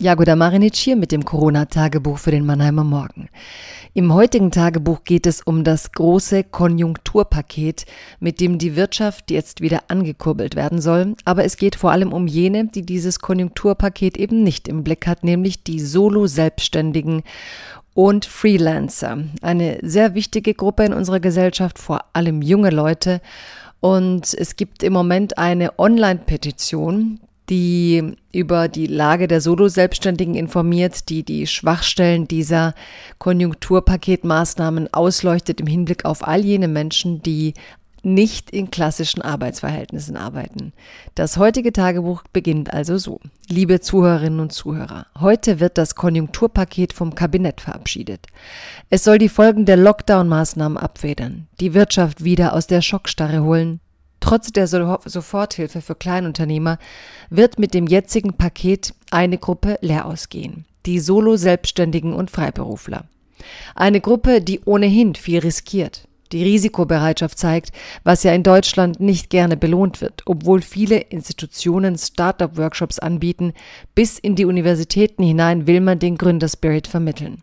Jagoda Marinic hier mit dem Corona-Tagebuch für den Mannheimer Morgen. Im heutigen Tagebuch geht es um das große Konjunkturpaket, mit dem die Wirtschaft jetzt wieder angekurbelt werden soll. Aber es geht vor allem um jene, die dieses Konjunkturpaket eben nicht im Blick hat, nämlich die Solo-Selbstständigen und Freelancer. Eine sehr wichtige Gruppe in unserer Gesellschaft, vor allem junge Leute. Und es gibt im Moment eine Online-Petition, die über die Lage der Solo-Selbstständigen informiert, die die Schwachstellen dieser Konjunkturpaketmaßnahmen ausleuchtet im Hinblick auf all jene Menschen, die nicht in klassischen Arbeitsverhältnissen arbeiten. Das heutige Tagebuch beginnt also so. Liebe Zuhörerinnen und Zuhörer, heute wird das Konjunkturpaket vom Kabinett verabschiedet. Es soll die Folgen der Lockdown-Maßnahmen abfedern, die Wirtschaft wieder aus der Schockstarre holen, Trotz der Soforthilfe für Kleinunternehmer wird mit dem jetzigen Paket eine Gruppe leer ausgehen. Die Solo-Selbstständigen und Freiberufler. Eine Gruppe, die ohnehin viel riskiert, die Risikobereitschaft zeigt, was ja in Deutschland nicht gerne belohnt wird, obwohl viele Institutionen Startup-Workshops anbieten, bis in die Universitäten hinein will man den Gründerspirit vermitteln.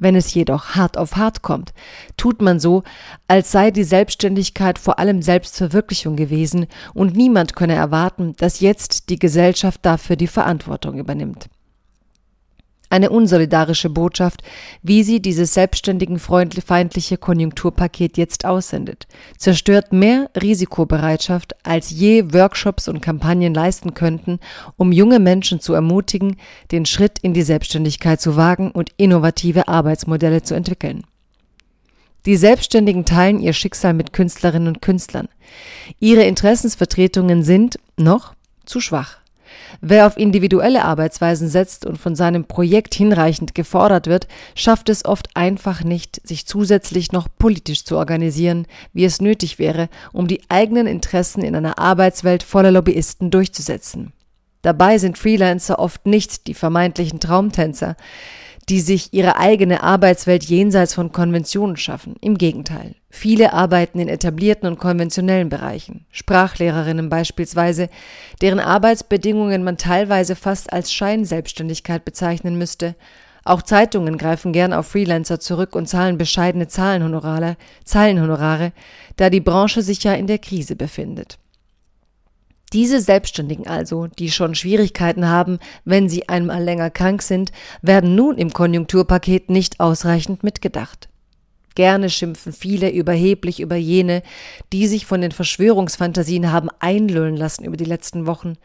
Wenn es jedoch hart auf hart kommt, tut man so, als sei die Selbstständigkeit vor allem Selbstverwirklichung gewesen und niemand könne erwarten, dass jetzt die Gesellschaft dafür die Verantwortung übernimmt. Eine unsolidarische Botschaft, wie sie dieses selbstständigen feindliche Konjunkturpaket jetzt aussendet, zerstört mehr Risikobereitschaft, als je Workshops und Kampagnen leisten könnten, um junge Menschen zu ermutigen, den Schritt in die Selbstständigkeit zu wagen und innovative Arbeitsmodelle zu entwickeln. Die Selbstständigen teilen ihr Schicksal mit Künstlerinnen und Künstlern. Ihre Interessensvertretungen sind noch zu schwach. Wer auf individuelle Arbeitsweisen setzt und von seinem Projekt hinreichend gefordert wird, schafft es oft einfach nicht, sich zusätzlich noch politisch zu organisieren, wie es nötig wäre, um die eigenen Interessen in einer Arbeitswelt voller Lobbyisten durchzusetzen. Dabei sind Freelancer oft nicht die vermeintlichen Traumtänzer, die sich ihre eigene Arbeitswelt jenseits von Konventionen schaffen. Im Gegenteil. Viele arbeiten in etablierten und konventionellen Bereichen. Sprachlehrerinnen beispielsweise, deren Arbeitsbedingungen man teilweise fast als Scheinselbstständigkeit bezeichnen müsste. Auch Zeitungen greifen gern auf Freelancer zurück und zahlen bescheidene Zahlenhonorare, Zeilenhonorare, da die Branche sich ja in der Krise befindet. Diese Selbstständigen also, die schon Schwierigkeiten haben, wenn sie einmal länger krank sind, werden nun im Konjunkturpaket nicht ausreichend mitgedacht. Gerne schimpfen viele überheblich über jene, die sich von den Verschwörungsfantasien haben einlullen lassen über die letzten Wochen.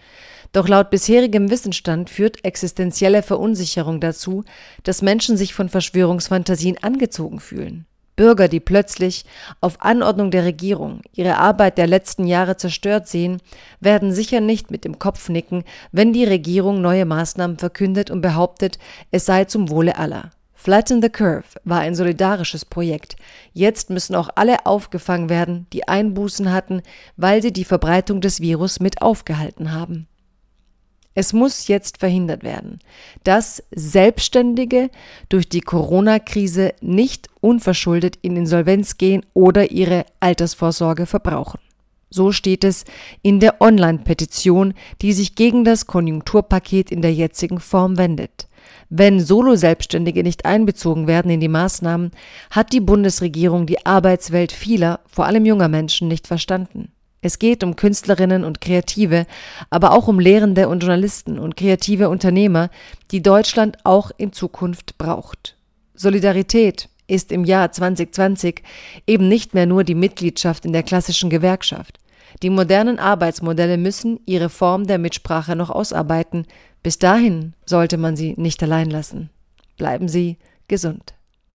Doch laut bisherigem Wissensstand führt existenzielle Verunsicherung dazu, dass Menschen sich von Verschwörungsfantasien angezogen fühlen. Bürger, die plötzlich auf Anordnung der Regierung ihre Arbeit der letzten Jahre zerstört sehen, werden sicher nicht mit dem Kopf nicken, wenn die Regierung neue Maßnahmen verkündet und behauptet, es sei zum Wohle aller. Flatten the Curve war ein solidarisches Projekt. Jetzt müssen auch alle aufgefangen werden, die Einbußen hatten, weil sie die Verbreitung des Virus mit aufgehalten haben. Es muss jetzt verhindert werden, dass Selbstständige durch die Corona-Krise nicht unverschuldet in Insolvenz gehen oder ihre Altersvorsorge verbrauchen. So steht es in der Online-Petition, die sich gegen das Konjunkturpaket in der jetzigen Form wendet. Wenn Solo-Selbstständige nicht einbezogen werden in die Maßnahmen, hat die Bundesregierung die Arbeitswelt vieler, vor allem junger Menschen, nicht verstanden. Es geht um Künstlerinnen und Kreative, aber auch um Lehrende und Journalisten und kreative Unternehmer, die Deutschland auch in Zukunft braucht. Solidarität ist im Jahr 2020 eben nicht mehr nur die Mitgliedschaft in der klassischen Gewerkschaft. Die modernen Arbeitsmodelle müssen ihre Form der Mitsprache noch ausarbeiten. Bis dahin sollte man sie nicht allein lassen. Bleiben Sie gesund.